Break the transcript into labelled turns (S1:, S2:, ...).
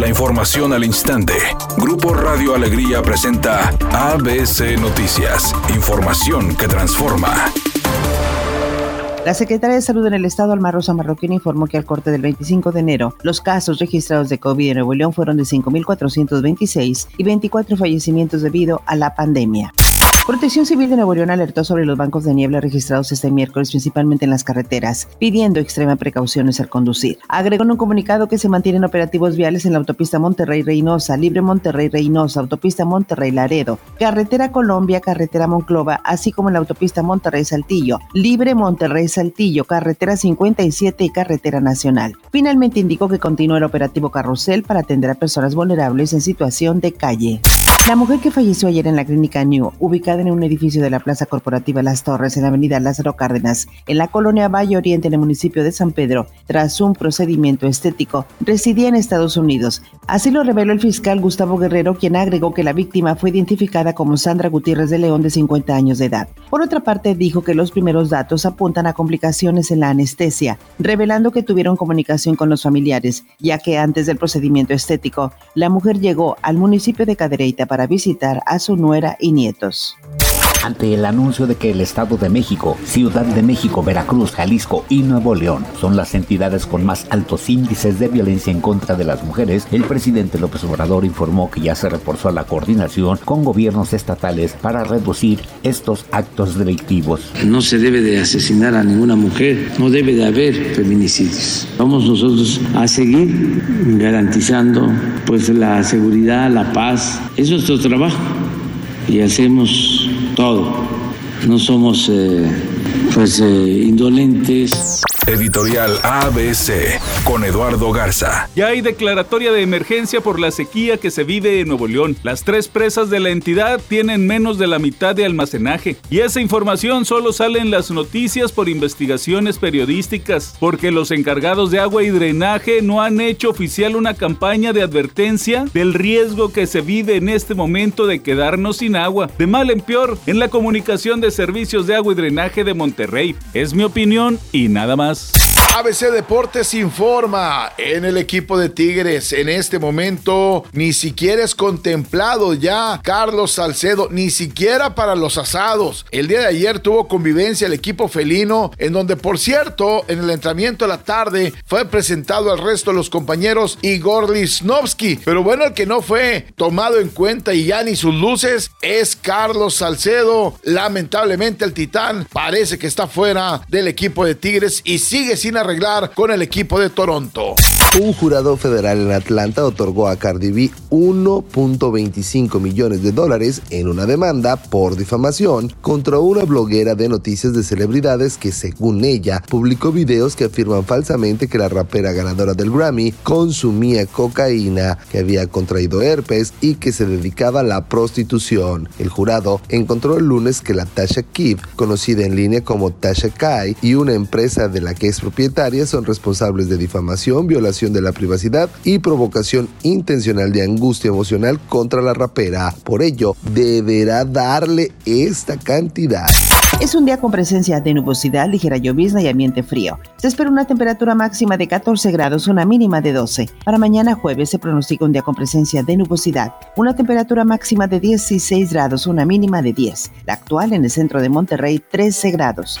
S1: La información al instante. Grupo Radio Alegría presenta ABC Noticias. Información que transforma.
S2: La Secretaría de Salud en el Estado, Alma Rosa Marroquín, informó que al corte del 25 de enero, los casos registrados de COVID en Nuevo León fueron de 5.426 y 24 fallecimientos debido a la pandemia. Protección Civil de Nuevo León alertó sobre los bancos de niebla registrados este miércoles principalmente en las carreteras, pidiendo extrema precauciones al conducir. Agregó en un comunicado que se mantienen operativos viales en la autopista Monterrey-Reynosa, Libre Monterrey-Reynosa, autopista Monterrey-Laredo, carretera Colombia, carretera Monclova, así como en la autopista Monterrey-Saltillo, Libre Monterrey-Saltillo, carretera 57 y carretera nacional. Finalmente indicó que continúa el operativo Carrusel para atender a personas vulnerables en situación de calle. La mujer que falleció ayer en la clínica New, ubicada en un edificio de la Plaza Corporativa Las Torres en la avenida Lázaro Cárdenas, en la colonia Valle Oriente en el municipio de San Pedro, tras un procedimiento estético, residía en Estados Unidos. Así lo reveló el fiscal Gustavo Guerrero, quien agregó que la víctima fue identificada como Sandra Gutiérrez de León de 50 años de edad. Por otra parte, dijo que los primeros datos apuntan a complicaciones en la anestesia, revelando que tuvieron comunicación con los familiares, ya que antes del procedimiento estético, la mujer llegó al municipio de Cadereyta para visitar a su nuera y nietos
S3: ante el anuncio de que el Estado de México, Ciudad de México, Veracruz, Jalisco y Nuevo León son las entidades con más altos índices de violencia en contra de las mujeres, el presidente López Obrador informó que ya se reforzó la coordinación con gobiernos estatales para reducir estos actos delictivos.
S4: No se debe de asesinar a ninguna mujer, no debe de haber feminicidios. Vamos nosotros a seguir garantizando pues la seguridad, la paz. Es nuestro trabajo y hacemos todo. No somos eh, pues eh, indolentes.
S1: Editorial ABC con Eduardo Garza.
S5: Ya hay declaratoria de emergencia por la sequía que se vive en Nuevo León. Las tres presas de la entidad tienen menos de la mitad de almacenaje. Y esa información solo sale en las noticias por investigaciones periodísticas, porque los encargados de agua y drenaje no han hecho oficial una campaña de advertencia del riesgo que se vive en este momento de quedarnos sin agua. De mal en peor, en la comunicación de servicios de agua y drenaje de Monterrey. Es mi opinión y nada más. Adiós.
S6: ABC Deportes informa en el equipo de Tigres en este momento ni siquiera es contemplado ya Carlos Salcedo, ni siquiera para los asados. El día de ayer tuvo convivencia el equipo felino en donde por cierto en el entrenamiento de la tarde fue presentado al resto de los compañeros Igor Lisnovsky, pero bueno el que no fue tomado en cuenta y ya ni sus luces es Carlos Salcedo. Lamentablemente el titán parece que está fuera del equipo de Tigres y sigue sin arreglar con el equipo de Toronto.
S7: Un jurado federal en Atlanta otorgó a Cardi B 1.25 millones de dólares en una demanda por difamación contra una bloguera de noticias de celebridades que, según ella, publicó videos que afirman falsamente que la rapera ganadora del Grammy consumía cocaína, que había contraído herpes y que se dedicaba a la prostitución. El jurado encontró el lunes que la Tasha Kiv, conocida en línea como Tasha Kai, y una empresa de la que es propietaria son responsables de difamación, violación de la privacidad y provocación intencional de angustia emocional contra la rapera. Por ello, deberá darle esta cantidad.
S2: Es un día con presencia de nubosidad, ligera llovizna y ambiente frío. Se espera una temperatura máxima de 14 grados, una mínima de 12. Para mañana jueves se pronostica un día con presencia de nubosidad, una temperatura máxima de 16 grados, una mínima de 10. La actual en el centro de Monterrey, 13 grados.